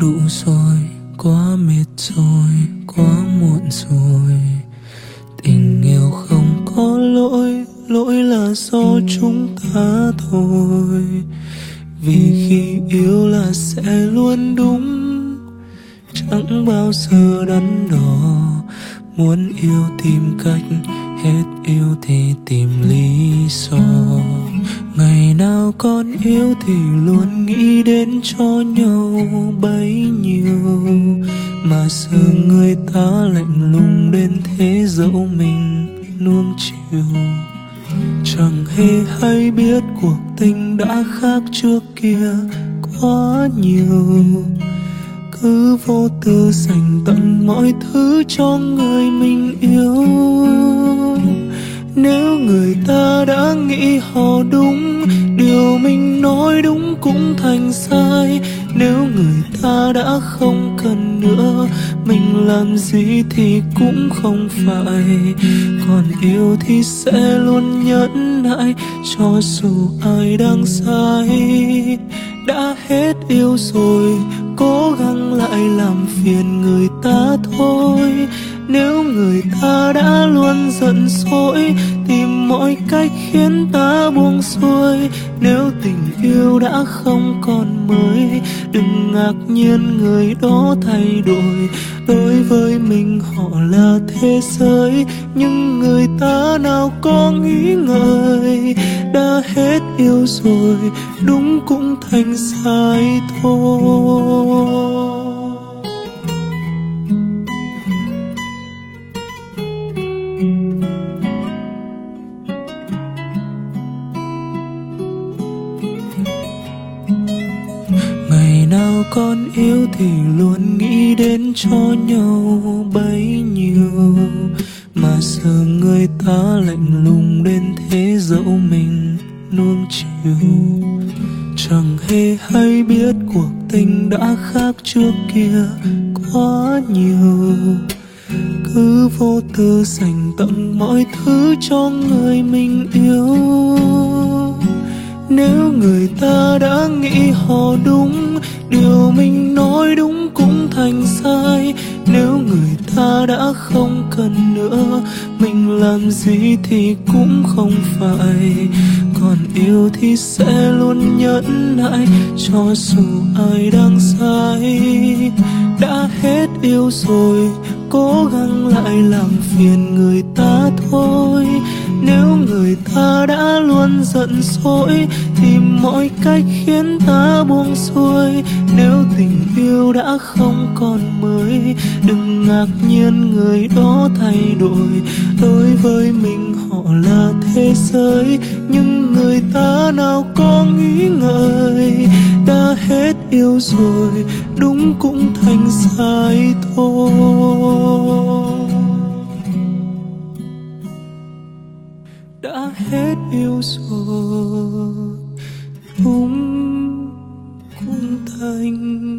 đủ rồi, quá mệt rồi, quá muộn rồi. Tình yêu không có lỗi lỗi là do chúng ta thôi. Vì khi yêu là sẽ luôn đúng, chẳng bao giờ đắn đo. Muốn yêu tìm cách, hết yêu thì tìm lý do. Ngày nào con yêu thì luôn nghĩ đến cho nhau bấy mà giờ người ta lạnh lùng đến thế dẫu mình nuông chiều. Chẳng hề hay biết cuộc tình đã khác trước kia quá nhiều. Cứ vô tư dành tận mọi thứ cho người mình yêu. Nếu người ta đã nghĩ họ đúng, điều mình nói đúng cũng thành sai nếu người ta đã không cần nữa, mình làm gì thì cũng không phải. Còn yêu thì sẽ luôn nhẫn nại cho dù ai đang sai. Đã hết yêu rồi, cố gắng lại làm phiền người ta thôi nếu người ta đã luôn giận dỗi, tìm mọi cách khiến ta buông xuôi. Nếu tình yêu đã không còn mới, đừng ngạc nhiên người đó thay đổi. Đối với mình họ là thế giới, nhưng người ta nào có nghĩ ngợi? Đã hết yêu rồi, đúng cũng thành sai thôi. Con yêu thì luôn nghĩ đến cho nhau bấy nhiêu. Mà giờ người ta lạnh lùng đến thế dẫu mình nuông chiều. Chẳng hề hay biết cuộc tình đã khác trước kia quá nhiều. Cứ vô tư dành tặng mọi thứ cho người mình yêu nếu người ta đã nghĩ họ đúng, điều mình nói đúng cũng thành sai. Nếu người ta đã không cần nữa, mình làm gì thì cũng không phải. Còn yêu thì sẽ luôn nhẫn nại cho dù ai đang sai. Đã hết yêu rồi, cố gắng lại làm phiền người ta thôi. Nếu người ta đã giận dỗi tìm mọi cách khiến ta buông xuôi. Nếu tình yêu đã không còn mới, đừng ngạc nhiên người đó thay đổi. Đối với mình họ là thế giới, nhưng người ta nào có nghĩ ngợi? Đã hết yêu rồi, đúng cũng thành sai thôi. Hết yêu rồi. Đúng cũng thành.